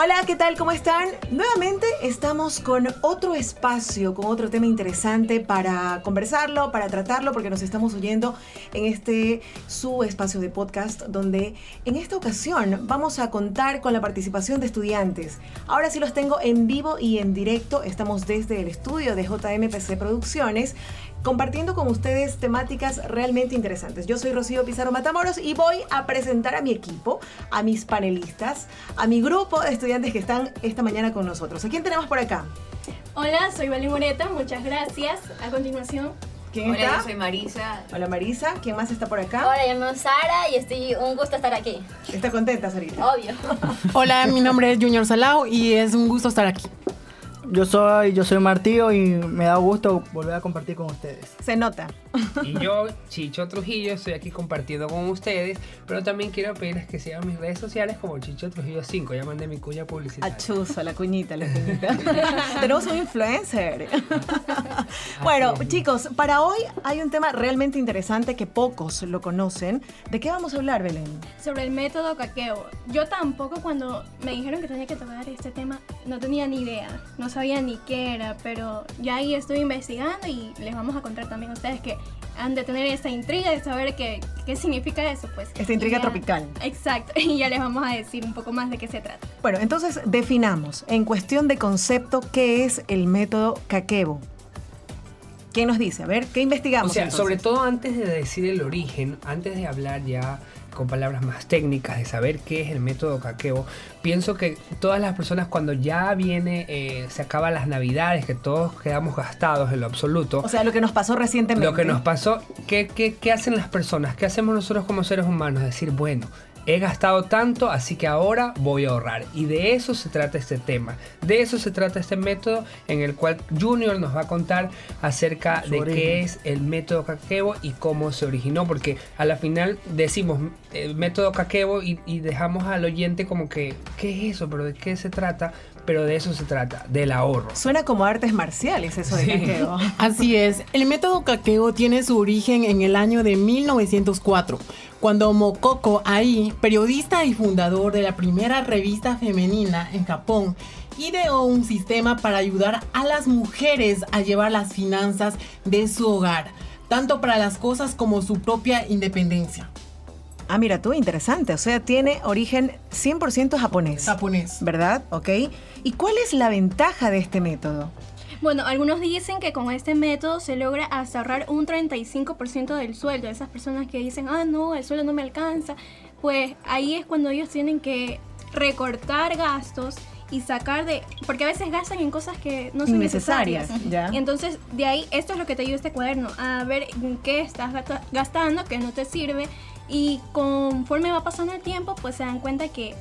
Hola, ¿qué tal? ¿Cómo están? Nuevamente estamos con otro espacio, con otro tema interesante para conversarlo, para tratarlo, porque nos estamos oyendo en este su espacio de podcast, donde en esta ocasión vamos a contar con la participación de estudiantes. Ahora sí los tengo en vivo y en directo. Estamos desde el estudio de JMPC Producciones compartiendo con ustedes temáticas realmente interesantes. Yo soy Rocío Pizarro Matamoros y voy a presentar a mi equipo, a mis panelistas, a mi grupo de estudiantes que están esta mañana con nosotros. ¿A quién tenemos por acá? Hola, soy Vali Moreta, muchas gracias. A continuación. ¿Quién Hola, está? yo soy Marisa. Hola Marisa, ¿quién más está por acá? Hola, yo me llamo Sara y estoy un gusto estar aquí. ¿Está contenta, Sarita? Obvio. Hola, mi nombre es Junior Salao y es un gusto estar aquí. Yo soy, yo soy Martillo y me da gusto volver a compartir con ustedes. Se nota. Y yo, Chicho Trujillo, estoy aquí compartiendo con ustedes, pero también quiero pedirles que sigan mis redes sociales como Chicho Trujillo 5, ya mandé mi cuña publicitaria. Achuzo, la cuñita, la cuñita. Tenemos un influencer. bueno, chicos, para hoy hay un tema realmente interesante que pocos lo conocen. ¿De qué vamos a hablar, Belén? Sobre el método caqueo. Yo tampoco cuando me dijeron que tenía que tocar este tema no tenía ni idea, no sabía ni qué era, pero ya ahí estoy investigando y les vamos a contar también a ustedes que han de tener esa intriga de saber qué, qué significa eso, pues. Esta intriga ya- tropical. Exacto, y ya les vamos a decir un poco más de qué se trata. Bueno, entonces definamos en cuestión de concepto qué es el método Kakebo. ¿Quién nos dice? A ver, ¿qué O investigamos? sea, entonces? sobre todo antes de decir el origen, antes de hablar ya con palabras más técnicas, de saber qué es el método caqueo, pienso que todas las personas cuando ya viene, eh, se acaban las navidades, que todos quedamos gastados en lo absoluto, O sea, lo que nos pasó recientemente. Lo que nos pasó, ¿qué, qué, qué hacen las personas? ¿Qué hacemos nosotros como seres humanos? Decir, bueno, he gastado tanto, así que ahora voy a ahorrar. Y de eso se trata este tema. De eso se trata este método en el cual Junior nos va a contar acerca Su de origen. qué es el método Kakebo y cómo se originó. Porque a la final decimos el método Kakebo y, y dejamos al oyente como que, ¿qué es eso? ¿Pero de qué se trata? Pero de eso se trata, del ahorro. Suena como artes marciales eso de Sí. Kakebo. Así es, el método Kakeo tiene su origen en el año de 1904, cuando Mokoko Ai, periodista y fundador de la primera revista femenina en Japón, ideó un sistema para ayudar a las mujeres a llevar las finanzas de su hogar, tanto para las cosas como su propia independencia. Ah, mira tú, interesante. O sea, tiene origen 100% japonés. Japonés. ¿Verdad? Ok. ¿Y cuál es la ventaja de este método? Bueno, algunos dicen que con este método se logra hasta ahorrar un 35% del sueldo. Esas personas que dicen, ah, no, el sueldo no me alcanza. Pues ahí es cuando ellos tienen que recortar gastos y sacar de... Porque a veces gastan en cosas que no son Innecesarias, necesarias. ya. Y entonces, de ahí, esto es lo que te ayuda este cuaderno, a ver en qué estás gasta- gastando, que no te sirve. Y conforme va pasando el tiempo, pues se dan cuenta que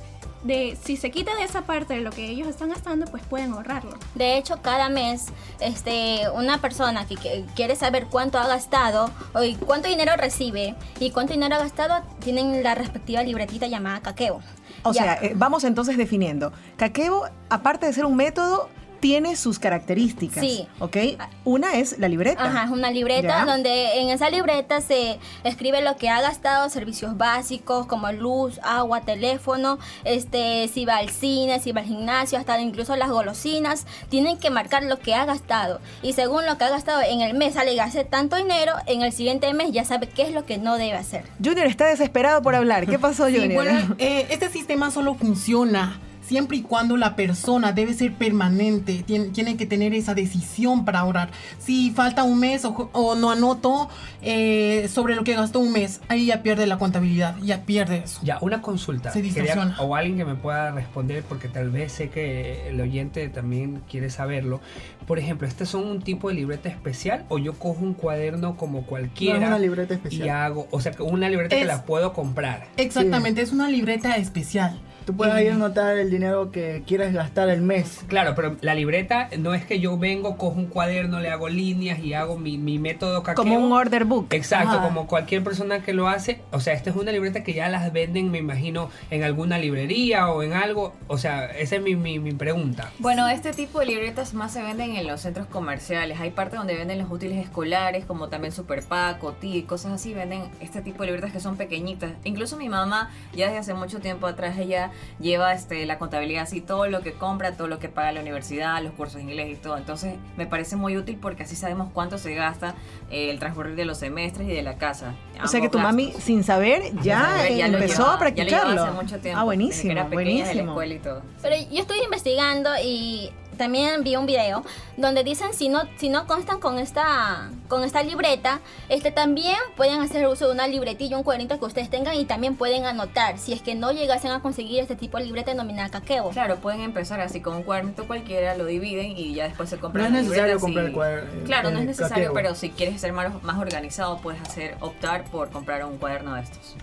de si se quita de esa parte de lo que ellos están gastando, pues pueden ahorrarlo. De hecho, cada mes, este, una persona que, que quiere saber cuánto ha gastado o y cuánto dinero recibe y cuánto dinero ha gastado, tienen la respectiva libretita llamada Kakeo. O Ya. sea, eh, vamos entonces definiendo. Kakebo, aparte de ser un método, tiene sus características. Sí. ¿Ok? Una es la libreta. Ajá, es una libreta Ya. donde en esa libreta se escribe lo que ha gastado, servicios básicos como luz, agua, teléfono, este, si va al cine, si va al gimnasio, hasta incluso las golosinas, tienen que marcar lo que ha gastado. Y según lo que ha gastado en el mes, sale gaste tanto dinero, en el siguiente mes ya sabe qué es lo que no debe hacer. Junior está desesperado por hablar. ¿Qué pasó, Sí, Junior? bueno, eh, este sistema solo funciona siempre y cuando la persona debe ser permanente, tiene, tiene que tener esa decisión para ahorrar. Si falta un mes o, o no anoto eh, sobre lo que gastó un mes, ahí ya pierde la contabilidad, ya pierde eso. Ya, una consulta. Se Quería- o alguien que me pueda responder, porque tal vez sé que el oyente también quiere saberlo. Por ejemplo, ¿este son un tipo de libreta especial o yo cojo un cuaderno como cualquiera? No es una libreta Y especial. hago, o sea, que una libreta que la puedo comprar. Exactamente, es una libreta especial. Tú puedes ahí anotar el dinero que quieras gastar el mes. Claro, pero la libreta no es que yo vengo, cojo un cuaderno, le hago líneas y hago mi, mi método caqueo. Como un order book. Exacto, Ajá. como cualquier persona que lo hace. O sea, esta es una libreta que ya las venden, me imagino, en alguna librería o en algo. O sea, esa es mi, mi, mi pregunta. Bueno, este tipo de libretas más se venden en los centros comerciales. Hay parte donde venden los útiles escolares, como también Super Pack, Oti, cosas así. Venden este tipo de libretas que son pequeñitas. Incluso mi mamá, ya desde hace mucho tiempo atrás, ella lleva este, la contabilidad así, todo lo que compra, todo lo que paga la universidad, los cursos de inglés y todo. Entonces me parece muy útil porque así sabemos cuánto se gasta eh, el transcurrir de los semestres y de la casa. O sea que tu mami, sin saber, ya, saber, ya lo empezó llevaba- a practicarlo. Ya lo hace mucho tiempo. ah, buenísimo, era pequeña de la buenísimo. escuela y todo. Pero yo estoy investigando y también vi un video donde dicen si no si no constan con esta con esta libreta, este también pueden hacer uso de una libretilla, un cuadernito que ustedes tengan y también pueden anotar si es que no llegasen a conseguir este tipo de libreta denominada caqueo. Claro, pueden empezar así con un cuadernito cualquiera, lo dividen y ya después se compran No es necesario comprar y- el cuaderno- Claro, no es necesario, caqueo. pero si quieres ser más, más organizado, puedes hacer optar por comprar un cuaderno de estos.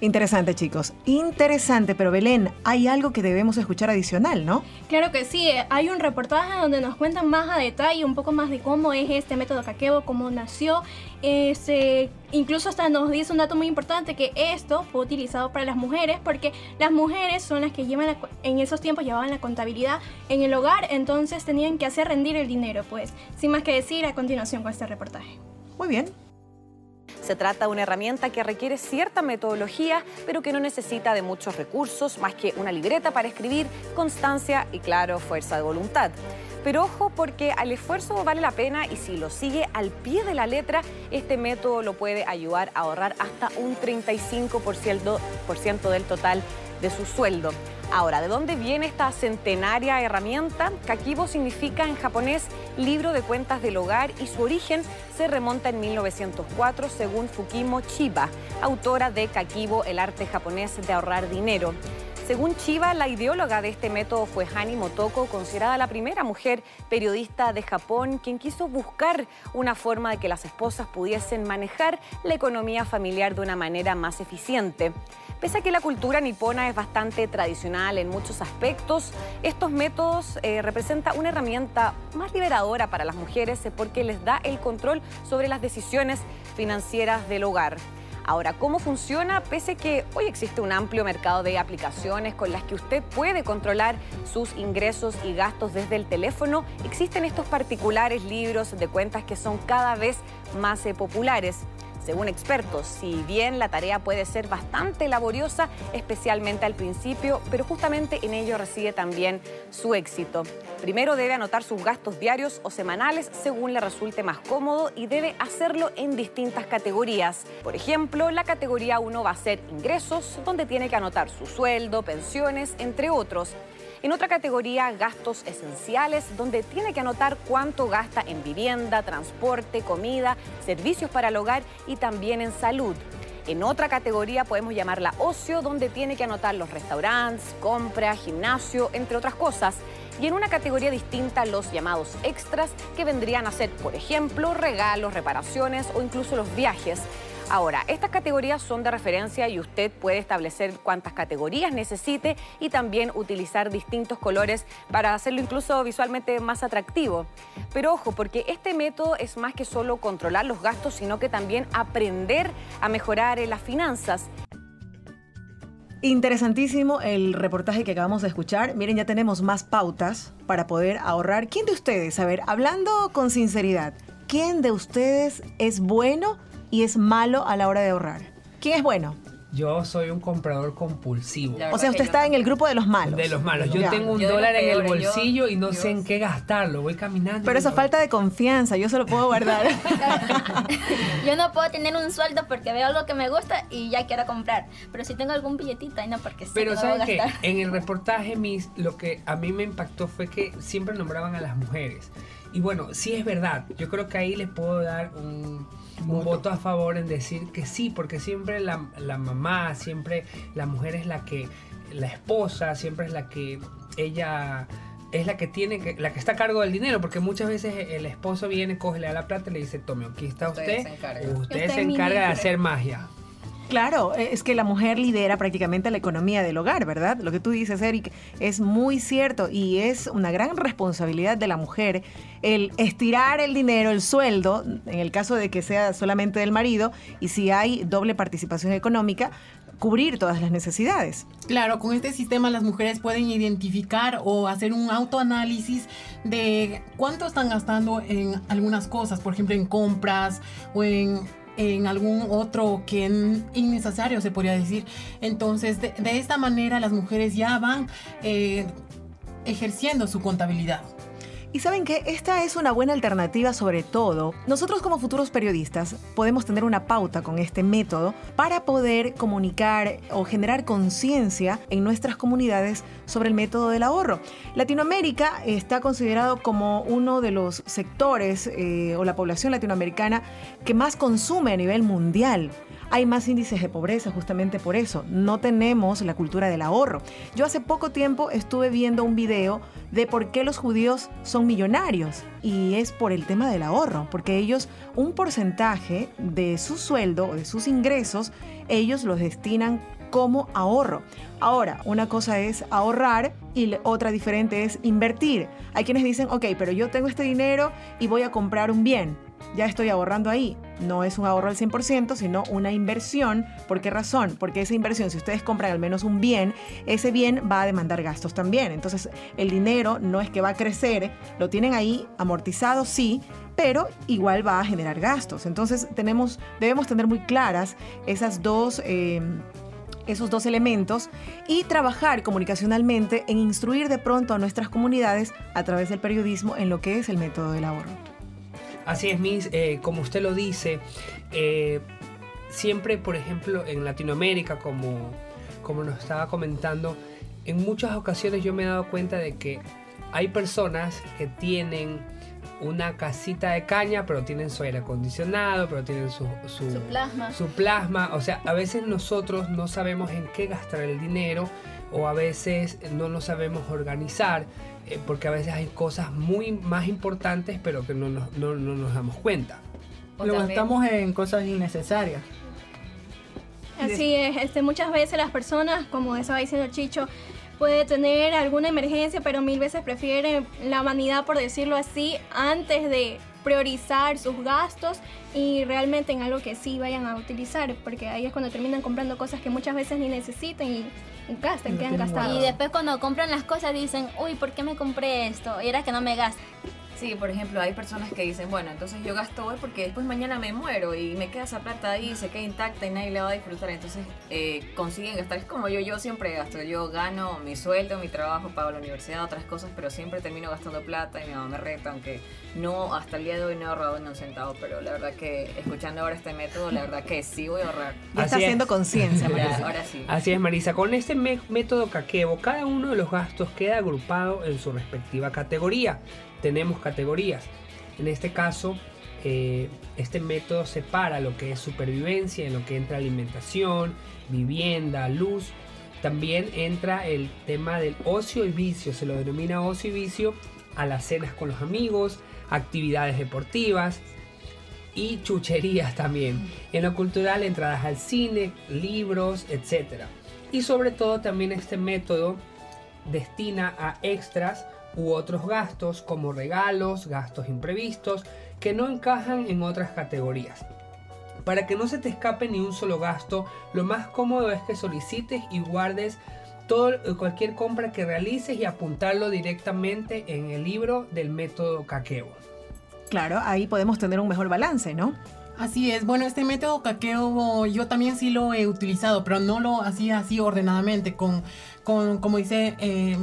Interesante, chicos. Interesante, pero Belén, hay algo que debemos escuchar adicional, ¿no? Claro que sí, eh, hay un reportaje donde nos cuentan más a detalle un poco más de cómo es este método Kakebo, cómo nació. Este, incluso hasta nos dice un dato muy importante que esto fue utilizado para las mujeres porque las mujeres son las que llevan la en esos tiempos llevaban la contabilidad en el hogar, entonces tenían que hacer rendir el dinero, pues. Sin más que decir a continuación con este reportaje. Muy bien. Se trata de una herramienta que requiere cierta metodología, pero que no necesita de muchos recursos, más que una libreta para escribir, constancia y, claro, fuerza de voluntad. Pero ojo porque al esfuerzo vale la pena y si lo sigue al pie de la letra, este método lo puede ayudar a ahorrar hasta un 35% por ciento del total de su sueldo. Ahora, ¿de dónde viene esta centenaria herramienta? Kakibo significa en japonés libro de cuentas del hogar y su origen se remonta en 1904 según Fukimo Chiba, autora de Kakibo, el arte japonés de ahorrar dinero. Según Chiba, la ideóloga de este método fue Hani Motoko, considerada la primera mujer periodista de Japón, quien quiso buscar una forma de que las esposas pudiesen manejar la economía familiar de una manera más eficiente. Pese a que la cultura nipona es bastante tradicional en muchos aspectos, estos métodos eh, representan una herramienta más liberadora para las mujeres porque les da el control sobre las decisiones financieras del hogar. Ahora, ¿cómo funciona? Pese que hoy existe un amplio mercado de aplicaciones con las que usted puede controlar sus ingresos y gastos desde el teléfono, existen estos particulares libros de cuentas que son cada vez más eh, populares. Según expertos, si bien la tarea puede ser bastante laboriosa, especialmente al principio, pero justamente en ello reside también su éxito. Primero debe anotar sus gastos diarios o semanales según le resulte más cómodo y debe hacerlo en distintas categorías. Por ejemplo, la categoría 1 va a ser ingresos, donde tiene que anotar su sueldo, pensiones, entre otros. En otra categoría, gastos esenciales, donde tiene que anotar cuánto gasta en vivienda, transporte, comida, servicios para el hogar y también en salud. En otra categoría podemos llamarla ocio, donde tiene que anotar los restaurantes, compra, gimnasio, entre otras cosas. Y en una categoría distinta los llamados extras, que vendrían a ser, por ejemplo, regalos, reparaciones o incluso los viajes. Ahora, estas categorías son de referencia y usted puede establecer cuántas categorías necesite y también utilizar distintos colores para hacerlo incluso visualmente más atractivo. Pero ojo, porque este método es más que solo controlar los gastos, sino que también aprender a mejorar las finanzas. Interesantísimo el reportaje que acabamos de escuchar. Miren, ya tenemos más pautas para poder ahorrar. ¿Quién de ustedes, a ver, hablando con sinceridad, quién de ustedes es bueno y es malo a la hora de ahorrar? ¿Quién es bueno? Yo soy un comprador compulsivo. O sea, usted está en el grupo de los malos. De los malos. Yo Ya. tengo un Yo dólar en el yo- bolsillo y no sé en qué gastarlo. Voy caminando. Pero esa no- falta de confianza, yo se lo puedo guardar. Yo no puedo tener un sueldo porque veo algo que me gusta y ya quiero comprar. Pero si tengo algún billetito, ahí no, porque sé Pero que voy ¿saben qué? gastar. En el reportaje mis, lo que a mí me impactó fue que siempre nombraban a las mujeres. Y bueno, sí es verdad. Yo creo que ahí les puedo dar un, un voto a favor en decir que sí, porque siempre la, la mamá, siempre la mujer es la que, la esposa, siempre es la que ella es la que tiene que, la que está a cargo del dinero, porque muchas veces el esposo viene, coge, le da la plata y le dice, tome, aquí está Usted usted, se encarga. usted Usted se es mi encarga de libre". hacer magia. Claro, eh, es que la mujer lidera prácticamente la economía del hogar, ¿verdad? Lo que tú dices, Eric, es muy cierto y es una gran responsabilidad de la mujer el estirar el dinero, el sueldo, en el caso de que sea solamente del marido, y si hay doble participación económica, cubrir todas las necesidades. Claro, con este sistema las mujeres pueden identificar o hacer un autoanálisis de cuánto están gastando en algunas cosas, por ejemplo en compras o en en algún otro que innecesario, se podría decir. Entonces, de, de esta manera las mujeres ya van eh, ejerciendo su contabilidad. Y saben que esta es una buena alternativa sobre todo. Nosotros como futuros periodistas podemos tener una pauta con este método para poder comunicar o generar conciencia en nuestras comunidades sobre el método del ahorro. Latinoamérica está considerado como uno de los sectores eh, o la población latinoamericana que más consume a nivel mundial. Hay más índices de pobreza justamente por eso. No tenemos la cultura del ahorro. Yo hace poco tiempo estuve viendo un video de por qué los judíos son millonarios y es por el tema del ahorro, porque ellos un porcentaje de su sueldo o de sus ingresos, ellos los destinan como ahorro. Ahora, una cosa es ahorrar y otra diferente es invertir. Hay quienes dicen, ok, pero yo tengo este dinero y voy a comprar un bien. Ya estoy ahorrando ahí. No es un ahorro al 100%, sino una inversión. ¿Por qué razón? Porque esa inversión, si ustedes compran al menos un bien, ese bien va a demandar gastos también. Entonces, el dinero no es que va a crecer, lo tienen ahí amortizado, sí, pero igual va a generar gastos. Entonces, tenemos, debemos tener muy claras esas dos... eh, esos dos elementos y trabajar comunicacionalmente en instruir de pronto a nuestras comunidades a través del periodismo en lo que es el método del ahorro. Así es, Miss, eh, como usted lo dice, eh, siempre, por ejemplo, en Latinoamérica, como, como nos estaba comentando, en muchas ocasiones yo me he dado cuenta de que hay personas que tienen una casita de caña, pero tienen su aire acondicionado, pero tienen su, su, Su plasma. su plasma. O sea, a veces nosotros no sabemos en qué gastar el dinero o a veces no nos sabemos organizar eh, porque a veces hay cosas muy más importantes pero que no nos, no- no nos damos cuenta. Lo gastamos en cosas innecesarias. Así es, este, muchas veces las personas, como estaba diciendo Chicho, puede tener alguna emergencia, pero mil veces prefieren la vanidad, por decirlo así, antes de priorizar sus gastos y realmente en algo que sí vayan a utilizar, porque ahí es cuando terminan comprando cosas que muchas veces ni necesitan y, gastan, quedan gastados. Y después cuando compran las cosas dicen, uy, ¿por qué me compré esto? Y era que no me gasta. Sí, por ejemplo, hay personas que dicen, bueno, entonces yo gasto hoy porque después mañana me muero y me queda esa plata ahí, se queda intacta y nadie la va a disfrutar. Entonces eh, consiguen gastar. Es como yo, yo siempre gasto. Yo gano mi sueldo, mi trabajo, pago la universidad, otras cosas, pero siempre termino gastando plata y mi mamá me reta, aunque no, hasta el día de hoy no he ahorrado ni un centavo. Pero la verdad que escuchando ahora este método, la verdad que sí voy a ahorrar. Ya está es. haciendo conciencia, Ya, Marisa. ahora sí. Así es, Marisa. Con este método Kakebo, cada uno de los gastos queda agrupado en su respectiva categoría. Tenemos categorías. En este caso, eh, este método separa lo que es supervivencia, en lo que entra alimentación, vivienda, luz. También entra el tema del ocio y vicio. Se lo denomina ocio y vicio a las cenas con los amigos, actividades deportivas, y chucherías también. En lo cultural, entradas al cine, libros, etc. Y sobre todo también este método destina a extras u otros gastos como regalos, gastos imprevistos que no encajan en otras categorías. Para que no se te escape ni un solo gasto, lo más cómodo es que solicites y guardes todo, cualquier compra que realices y apuntarlo directamente en el libro del método Kakeo. Claro, ahí podemos tener un mejor balance, ¿no? Así es, bueno, este método caqueo yo también sí lo he utilizado, pero no lo hacía así ordenadamente, con, con como dice, eh,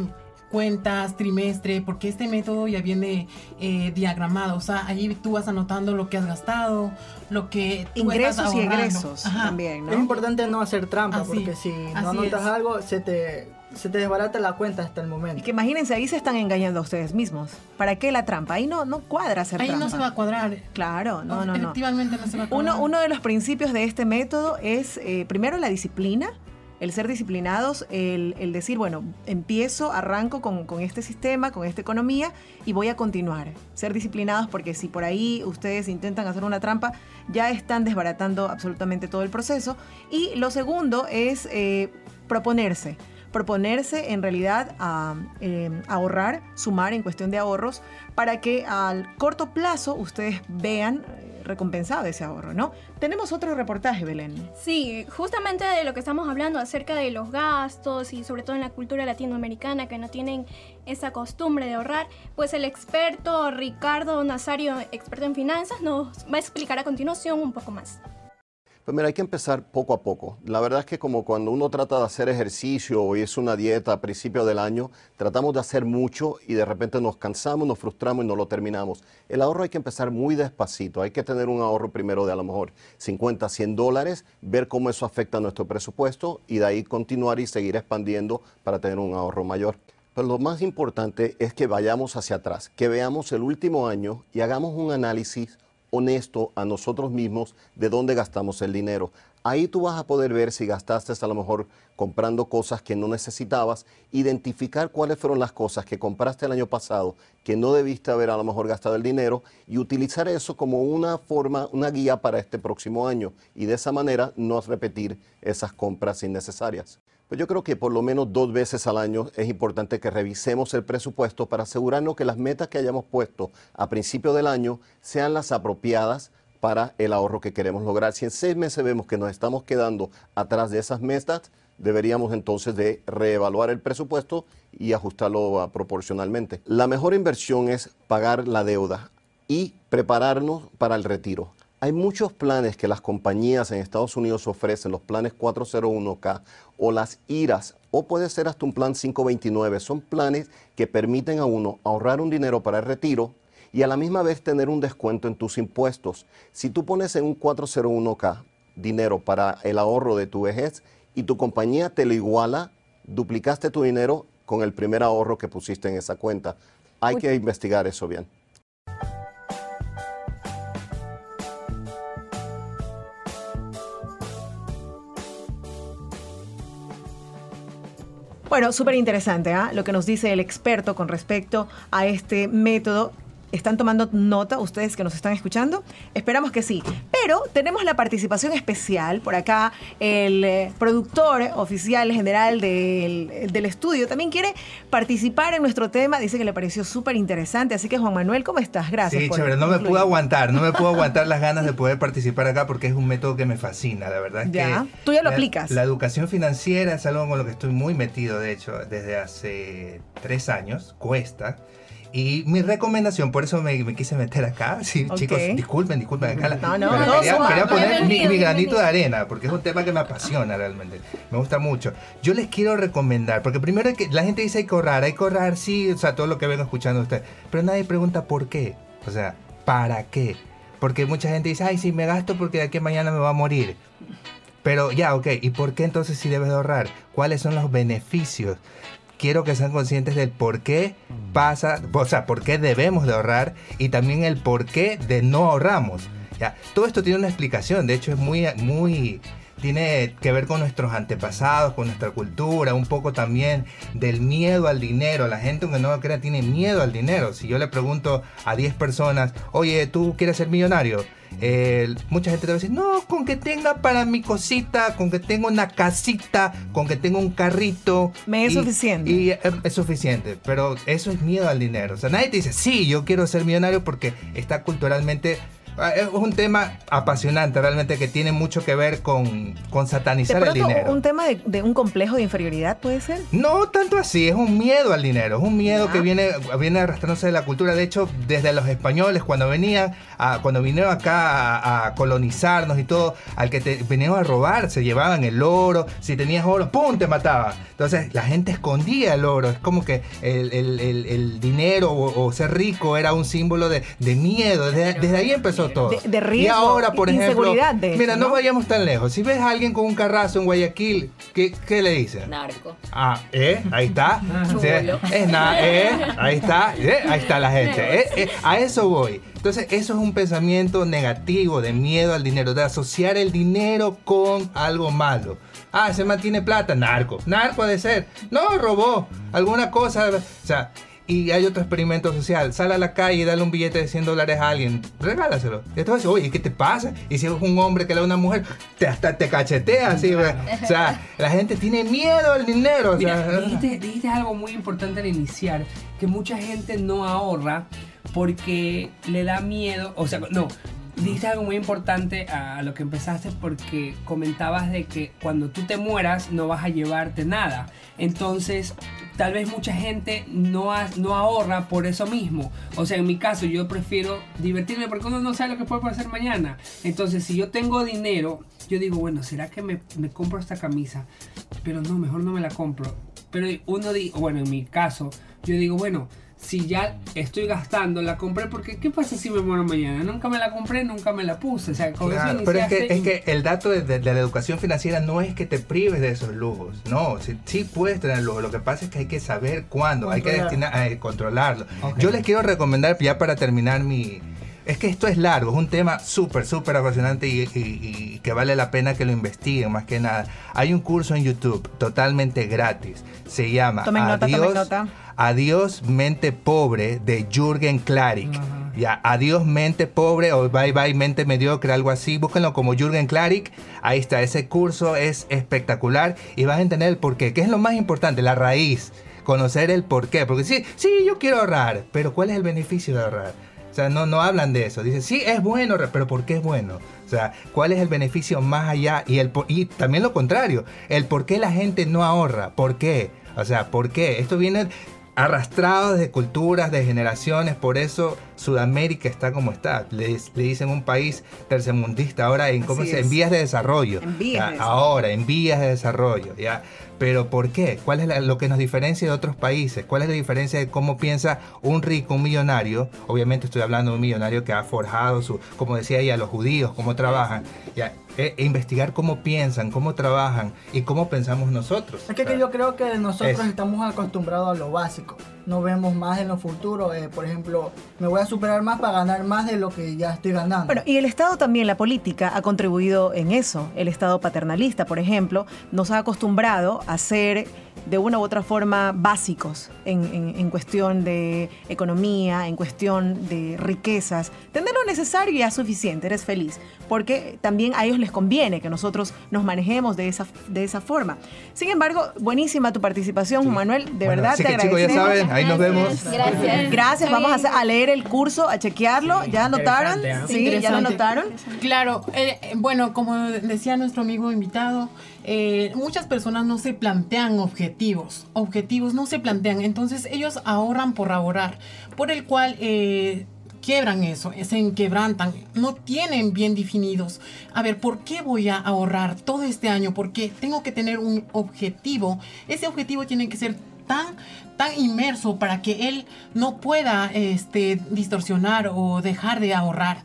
cuentas, trimestre, porque este método ya viene eh, diagramado, o sea, ahí tú vas anotando lo que has gastado, lo que tú estás Ingresos y egresos Ajá. también, Es ¿no? importante no hacer trampa Así, porque si no anotas es. algo se te, se te desbarata la cuenta hasta el Y momento. que imagínense, ahí se están engañando a ustedes mismos. ¿Para qué la trampa? Ahí no, no cuadra hacer Ahí trampa. no se va a cuadrar. Claro, no, no, no. Efectivamente no se va a cuadrar. Uno, uno de los principios de este método es, eh, primero, la disciplina, el ser disciplinados, el, decir, bueno, empiezo, arranco con, con este sistema, con esta economía y voy a continuar. Ser disciplinados porque si por ahí ustedes intentan hacer una trampa, ya están desbaratando absolutamente todo el proceso. Y lo segundo es eh, proponerse. Proponerse en realidad a eh, ahorrar, sumar en cuestión de ahorros, para que al corto plazo ustedes vean recompensado ese ahorro, ¿no? Tenemos otro reportaje, Belén. Sí, justamente de lo que estamos hablando acerca de los gastos y sobre todo en la cultura latinoamericana que no tienen esa costumbre de ahorrar, pues el experto Ricardo Nazario, experto en finanzas, nos va a explicar a continuación un poco más. Pues mira, hay que empezar poco a poco. La verdad es que como cuando uno trata de hacer ejercicio o es una dieta a principio del año, tratamos de hacer mucho y de repente nos cansamos, nos frustramos y no lo terminamos. El ahorro hay que empezar muy despacito. Hay que tener un ahorro primero de a lo mejor 50, 100 dólares, ver cómo eso afecta a nuestro presupuesto y de ahí continuar y seguir expandiendo para tener un ahorro mayor. Pero lo más importante es que vayamos hacia atrás, que veamos el último año y hagamos un análisis honesto a nosotros mismos de dónde gastamos el dinero. Ahí tú vas a poder ver si gastaste a lo mejor comprando cosas que no necesitabas, identificar cuáles fueron las cosas que compraste el año pasado que no debiste haber a lo mejor gastado el dinero y utilizar eso como una forma, una guía para este próximo año y de esa manera no repetir esas compras innecesarias. Pues yo creo que por lo menos dos veces al año es importante que revisemos el presupuesto para asegurarnos que las metas que hayamos puesto a principio del año sean las apropiadas para el ahorro que queremos lograr. Si en seis meses vemos que nos estamos quedando atrás de esas metas, deberíamos entonces de reevaluar el presupuesto y ajustarlo proporcionalmente. La mejor inversión es pagar la deuda y prepararnos para el retiro. Hay muchos planes que las compañías en Estados Unidos ofrecen, los planes 401k o las IRAs, o puede ser hasta un plan 529. Son planes que permiten a uno ahorrar un dinero para el retiro y a la misma vez tener un descuento en tus impuestos. Si tú pones en un 401k dinero para el ahorro de tu vejez y tu compañía te lo iguala, duplicaste tu dinero con el primer ahorro que pusiste en esa cuenta. Hay que investigar eso bien. Bueno, súper interesante ¿ah? lo que nos dice el experto con respecto a este método ¿Están tomando nota ustedes que nos están escuchando? Esperamos que sí. Pero tenemos la participación especial por acá. El eh, productor oficial general del, del, estudio también quiere participar en nuestro tema. Dice que le pareció súper interesante. Así que Juan Manuel, ¿cómo estás? Gracias. Sí, chévere. No me puedo aguantar. No me puedo aguantar las ganas de poder participar acá porque es un método que me fascina. La verdad es ya. Tú ya lo aplicas. La educación financiera es algo con lo que estoy muy metido, de hecho, desde hace tres años. Cuesta. Y mi recomendación, por eso me, quise meter acá. Sí, chicos, disculpen, disculpen. Acá no, no, no, quería, poner mi, granito de arena, porque es un tema que me apasiona realmente. Me gusta mucho. Yo les quiero recomendar, porque primero que la gente dice hay que ahorrar, hay que ahorrar, sí, o sea, todo lo que vengo escuchando usted. Pero nadie pregunta por qué. O sea, ¿para qué? Porque mucha gente dice, ay, sí, me gasto porque de aquí a mañana me va a morir. Pero ya, ok, ¿y por qué entonces si debes de ahorrar? ¿Cuáles son los beneficios? Quiero que sean conscientes del por qué pasa, o sea, por qué debemos de ahorrar y también el por qué de no ahorramos. ¿ya? Todo esto tiene una explicación, de hecho es muy, muy, tiene que ver con nuestros antepasados, con nuestra cultura, un poco también del miedo al dinero. La gente, aunque no lo crea, tiene miedo al dinero. Si yo le pregunto a 10 personas, oye, ¿tú quieres ser millonario? mucha gente te va a decir, no, con que tenga para mi cosita, con que tenga una casita, con que tenga un carrito. Me es suficiente. Y es, es, suficiente, pero eso es miedo al dinero. O sea, nadie te dice, sí, yo quiero ser millonario porque está culturalmente es un tema apasionante realmente que tiene mucho que ver con, con satanizar el dinero. ¿Un tema de, un complejo de inferioridad puede ser? No tanto así, es un miedo al dinero, es un miedo que viene, viene arrastrándose de la cultura. De hecho, desde los españoles, cuando venían, a, cuando vinieron acá a, colonizarnos y todo, al que te, vinieron a robar, se llevaban el oro, si tenías oro, ¡pum! te mataban. Entonces la gente escondía el oro, es como que el, dinero o, ser rico era un símbolo de, miedo, desde ahí empezó todo. De, riesgo, y ahora, por ejemplo, mira, ¿no? vayamos tan lejos. Si ves a alguien con un carrazo en Guayaquil, ¿qué, qué le dicen? Narco. Ah, ¿eh? Ahí está. Es nada, ¿eh? Ahí está, ¿eh? Ahí está la gente. ¿eh? ¿eh? A eso voy. Entonces, eso es un pensamiento negativo, de miedo al dinero, de asociar el dinero con algo malo. Ah, se mantiene plata, narco. Narco ha de ser. No, robó alguna cosa. O sea, y hay otro experimento social. Sale a la calle y dale un billete de 100 dólares a alguien. Regálaselo. Y entonces, oye, ¿qué te pasa? Y si es un hombre que le da a una mujer, te, hasta te cachetea así. o sea, la gente tiene miedo al dinero. dijiste, algo muy importante al iniciar, que mucha gente no ahorra porque le da miedo, o sea, no, Dijiste algo muy importante a lo que empezaste porque comentabas de que cuando tú te mueras no vas a llevarte nada. Entonces, tal vez mucha gente no, no ahorra por eso mismo. O sea, en mi caso yo prefiero divertirme porque uno no sabe lo que puede pasar mañana. Entonces, si yo tengo dinero, yo digo, bueno, ¿será que me, me compro esta camisa? Pero no, mejor no me la compro. Pero uno, dice, bueno, en mi caso, yo digo, bueno, si ya estoy gastando, la compré porque ¿qué pasa si me muero mañana? Nunca me la compré, nunca me la puse. O sea, claro, pero es que, es que, el dato de, la educación financiera no es que te prives de esos lujos. No, sí, sí puedes tener lujos. Lo que pasa es que hay que saber cuándo, hay que destinar, a controlarlo. Yo les quiero recomendar, ya para terminar mi... Es que esto es largo, es un tema súper, súper apasionante y, que vale la pena que lo investiguen más que nada. Hay un curso en YouTube totalmente gratis. Se llama tomen nota, tomen nota Adiós mente pobre de Jürgen Klarik. Ya, Adiós mente pobre o Bye Bye mente mediocre, algo así. Búsquenlo como Jürgen Klarik. Ahí está, ese curso es espectacular y vas a entender el porqué, que es lo más importante, la raíz. Conocer el porqué. Porque sí, sí, yo quiero ahorrar, pero ¿cuál es el beneficio de ahorrar? O sea, no, no hablan de eso. Dicen, sí, es bueno, pero ¿por qué es bueno? O sea, ¿cuál es el beneficio más allá? Y, el, y también lo contrario, el por qué la gente no ahorra. ¿Por qué? O sea, ¿por qué? Esto viene arrastrados de culturas, de generaciones, por eso Sudamérica está como está. Le, dicen un país tercermundista ahora en, ¿cómo se, en vías de desarrollo. Ahora, en vías de desarrollo. ¿ya? Pero ¿por qué? ¿Cuál es lo que nos diferencia de otros países? ¿Cuál es la diferencia de cómo piensa un rico, un millonario? Obviamente estoy hablando de un millonario que ha forjado su, como decía ella, los judíos, cómo trabajan. ¿ya? E, e investigar cómo piensan, cómo trabajan y cómo pensamos nosotros. Es que, yo creo que nosotros estamos acostumbrados a lo básico. No vemos más en lo futuro. Eh, por ejemplo, me voy a superar más para ganar más de lo que ya estoy ganando. Bueno, y el Estado también, la política, ha contribuido en eso. El Estado paternalista, por ejemplo, nos ha acostumbrado a ser de una u otra forma básicos en, cuestión de economía, en cuestión de riquezas. Tener lo necesario ya es suficiente, eres feliz, porque también a ellos les conviene que nosotros nos manejemos de esa, de esa forma. Sin embargo, buenísima tu participación, Manuel, de verdad te agradecemos. chicos, ya saben, ahí nos vemos. Gracias. Gracias, vamos a, leer el curso, a chequearlo, ¿ya anotaron? Sí, ya lo anotaron. Claro, eh, bueno, como decía nuestro amigo invitado, eh, muchas personas no se plantean objetivos, objetivos no se plantean, entonces ellos ahorran por ahorrar, por el cual eh, quiebran eso, se enquebrantan, no tienen bien definidos. A ver, ¿por qué voy a ahorrar todo este año? Porque tengo que tener un objetivo. Ese objetivo tiene que ser tan, tan inmerso para que él no pueda este, distorsionar o dejar de ahorrar.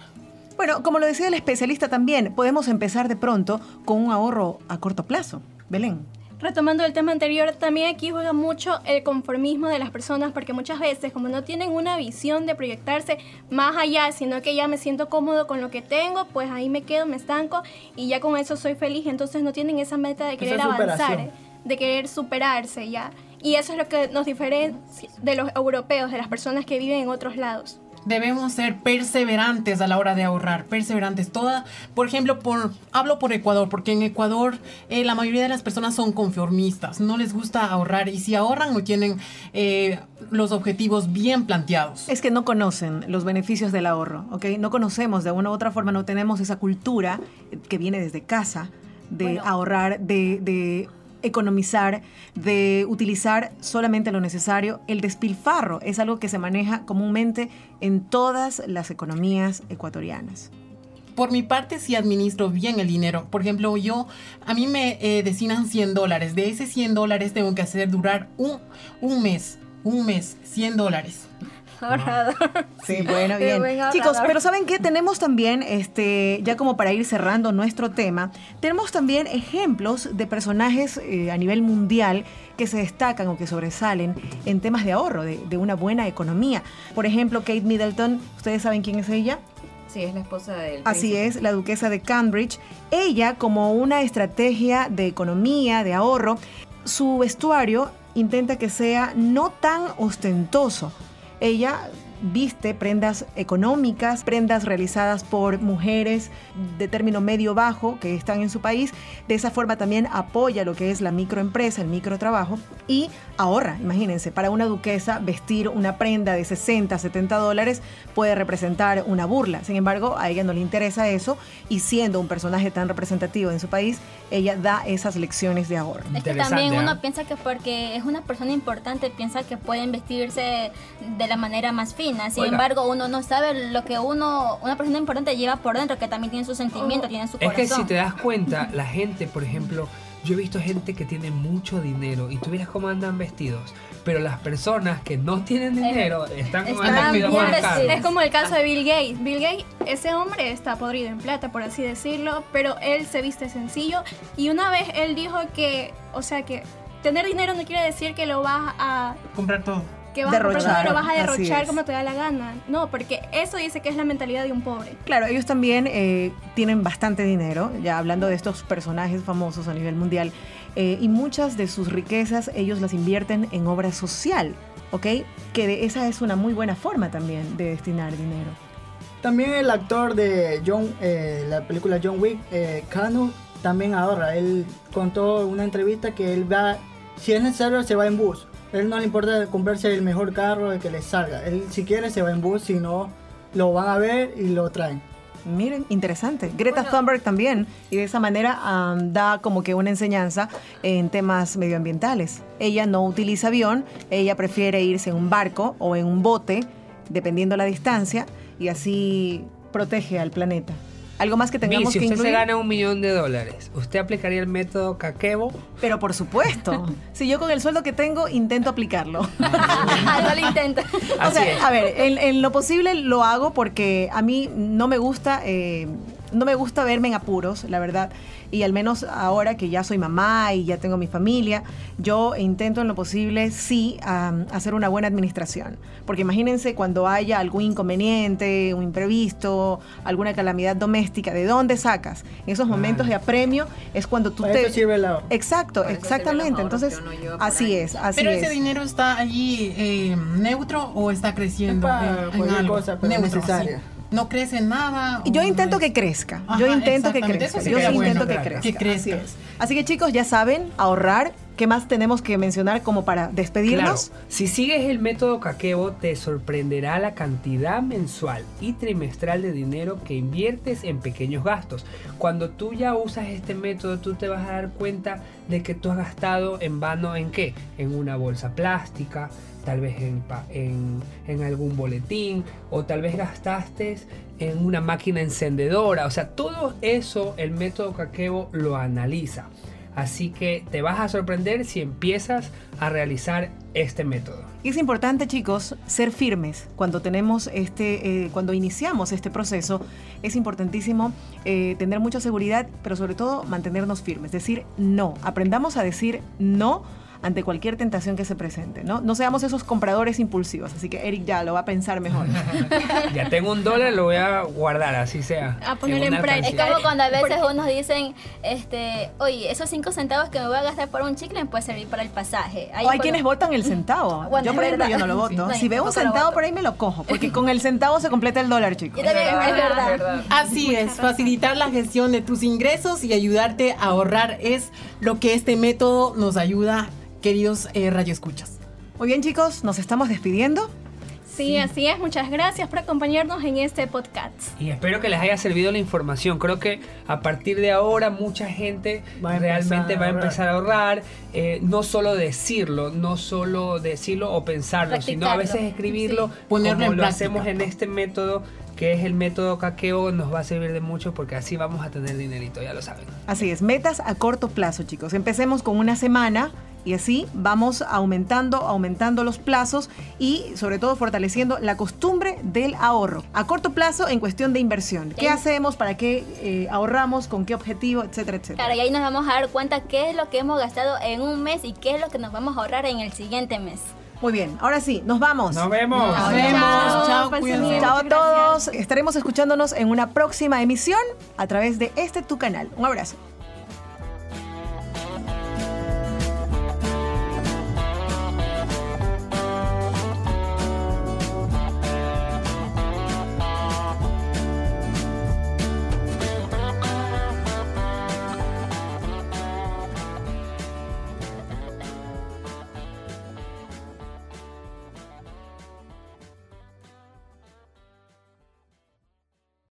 Bueno, como lo decía el especialista también, podemos empezar de pronto con un ahorro a corto plazo. Belén. Retomando el tema anterior, también aquí juega mucho el conformismo de las personas porque muchas veces como no tienen una visión de proyectarse más allá, sino que ya me siento cómodo con lo que tengo, pues ahí me quedo, me estanco y ya con eso soy feliz, entonces no tienen esa meta de querer avanzar, de querer superarse ya. Y eso es lo que nos diferencia de los europeos, de las personas que viven en otros lados debemos ser perseverantes a la hora de ahorrar, perseverantes. Toda, por ejemplo, por hablo por Ecuador, porque en Ecuador eh, la mayoría de las personas son conformistas, no les gusta ahorrar y si ahorran no tienen eh, los objetivos bien planteados. Es que no conocen los beneficios del ahorro, ¿ok? No conocemos de una u otra forma, no tenemos esa cultura que viene desde casa de ahorrar, de, de economizar, de utilizar solamente lo necesario. El despilfarro es algo que se maneja comúnmente en todas las economías ecuatorianas. Por mi parte, sí administro bien el dinero. Por ejemplo, yo, a mí me eh, destinan 100 dólares. De ese 100 dólares tengo que hacer durar un, un mes. Un mes, 100 dólares. Sí, bueno, bien. Chicos, pero ¿saben qué? Tenemos también, este, ya como para ir cerrando nuestro tema, tenemos también ejemplos de personajes eh, a nivel mundial que se destacan o que sobresalen en temas de ahorro, de, de una buena economía. Por ejemplo, Kate Middleton, ¿ustedes saben quién es ella? Sí, es la esposa del. Así es, la duquesa de Cambridge. Ella, como una estrategia de economía, de ahorro, su vestuario intenta que sea no tan ostentoso ella viste prendas económicas, prendas realizadas por mujeres de término medio bajo que están en su país. De esa forma también apoya lo que es la microempresa, el microtrabajo y ahorra, imagínense, para una duquesa vestir una prenda de 60, 70 dólares puede representar una burla. Sin embargo, a ella no le interesa eso y siendo un personaje tan representativo en su país, ella da esas lecciones de ahorro. Es que también uno piensa que porque es una persona importante, piensa que pueden vestirse de la manera más fina. Sin embargo, uno no sabe lo que uno, una persona importante lleva por dentro, que también tiene sus sentimientos, tiene su corazón. Es que si te das cuenta, la gente, por ejemplo, yo he visto gente que tiene mucho dinero y tú miras cómo andan vestidos. Pero las personas que no tienen dinero están, vestidos más caros. Es como el caso de Bill Gates. Bill Gates, ese hombre está podrido en plata, por así decirlo, pero él se viste sencillo. Y una vez él dijo que, o sea, que tener dinero no quiere decir que lo vas a comprar todo que vas a lo vas a derrochar como te da la gana. No, porque eso dice que es la mentalidad de un pobre. Claro, ellos también eh, tienen bastante dinero, ya hablando de estos personajes famosos a nivel mundial, eh, y muchas de sus riquezas ellos las invierten en obra social, ¿ok? Que esa es una muy buena forma también de destinar dinero. También el actor de John, eh, la película John Wick, eh, Kanu, también ahorra. Él contó en una entrevista que él va, si es necesario, se va en bus él no le importa comprarse el mejor carro de que le salga. Él si quiere se va en bus, si no lo van a ver y lo traen. Miren, interesante. Greta Thunberg también, y de esa manera da como que una enseñanza en temas medioambientales. Ella no utiliza avión, ella prefiere irse en un barco o en un bote, dependiendo la distancia, y así protege al planeta. Algo más que tengamos si que usted se gana un millón de dólares, ¿usted aplicaría el método Kakebo? Pero por supuesto. si yo con el sueldo que tengo intento aplicarlo. no lo intento. o sea, a ver, en, lo posible lo hago porque a mí no me gusta, eh, no me gusta verme en apuros, la verdad. Y al menos ahora que ya soy mamá y ya tengo mi familia, yo intento en lo posible sí hacer una buena administración. Porque imagínense cuando haya algún inconveniente, un imprevisto, alguna calamidad doméstica, ¿de dónde sacas? En esos momentos de apremio es cuando tú te... Exacto, exactamente. Entonces, así es, así Pero ese dinero está allí eh, neutro o está creciendo en, algo cosa, neutro, no crece nada. Yo intento que crezca. yo intento que crezca. Yo intento que crezca. Así es. Así que chicos, ya saben, ahorrar. ¿Qué más tenemos que mencionar como para despedirnos? Si sigues el método Kakebo, te sorprenderá la cantidad mensual y trimestral de dinero que inviertes en pequeños gastos. Cuando tú ya usas este método, tú te vas a dar cuenta de que tú has gastado en vano en qué? En una bolsa plástica, tal vez en, en, algún boletín o tal vez gastaste en una máquina encendedora. O sea, todo eso el método Kakebo lo analiza. Así que te vas a sorprender si empiezas a realizar este método. Es importante, chicos, ser firmes cuando tenemos este, eh, cuando iniciamos este proceso. Es importantísimo eh, tener mucha seguridad, pero sobre todo mantenernos firmes. Decir no. Aprendamos a decir no ante cualquier tentación que se presente, ¿no? No seamos esos compradores impulsivos, así que Eric ya lo va a pensar mejor. ya tengo un dólar, lo voy a guardar, así sea. A poner en, práctica. Es como cuando a veces unos dicen, este, oye, esos cinco centavos que me voy a gastar por un chicle me puede servir para el pasaje. o hay quienes votan el centavo. yo, por ejemplo, yo no lo voto. si veo un centavo por ahí me lo cojo, porque con el centavo se completa el dólar, chicos. es, verdad. Así es, facilitar la gestión de tus ingresos y ayudarte a ahorrar es lo que este método nos ayuda queridos eh, radioescuchas. Muy bien chicos, nos estamos despidiendo. Sí, así es. Muchas gracias por acompañarnos en este podcast. Y espero que les haya servido la información. Creo que a partir de ahora mucha gente realmente va a empezar a ahorrar. Eh, no solo decirlo, no solo decirlo o pensarlo, sino a veces escribirlo, ponerlo como lo hacemos en este método que es el método caqueo, nos va a servir de mucho porque así vamos a tener dinerito, ya lo saben. Así es, metas a corto plazo, chicos. Empecemos con una semana y así vamos aumentando, aumentando los plazos y sobre todo fortaleciendo la costumbre del ahorro. A corto plazo en cuestión de inversión. ¿Qué hacemos? ¿Para qué eh, ahorramos? ¿Con qué objetivo? Etcétera, etcétera. Claro, y ahí nos vamos a dar cuenta qué es lo que hemos gastado en un mes y qué es lo que nos vamos a ahorrar en el siguiente mes. Muy bien, ahora sí, nos vamos. Nos vemos. Nos vemos. Chao, chao a todos. Estaremos escuchándonos en una próxima emisión a través de este tu canal. Un abrazo.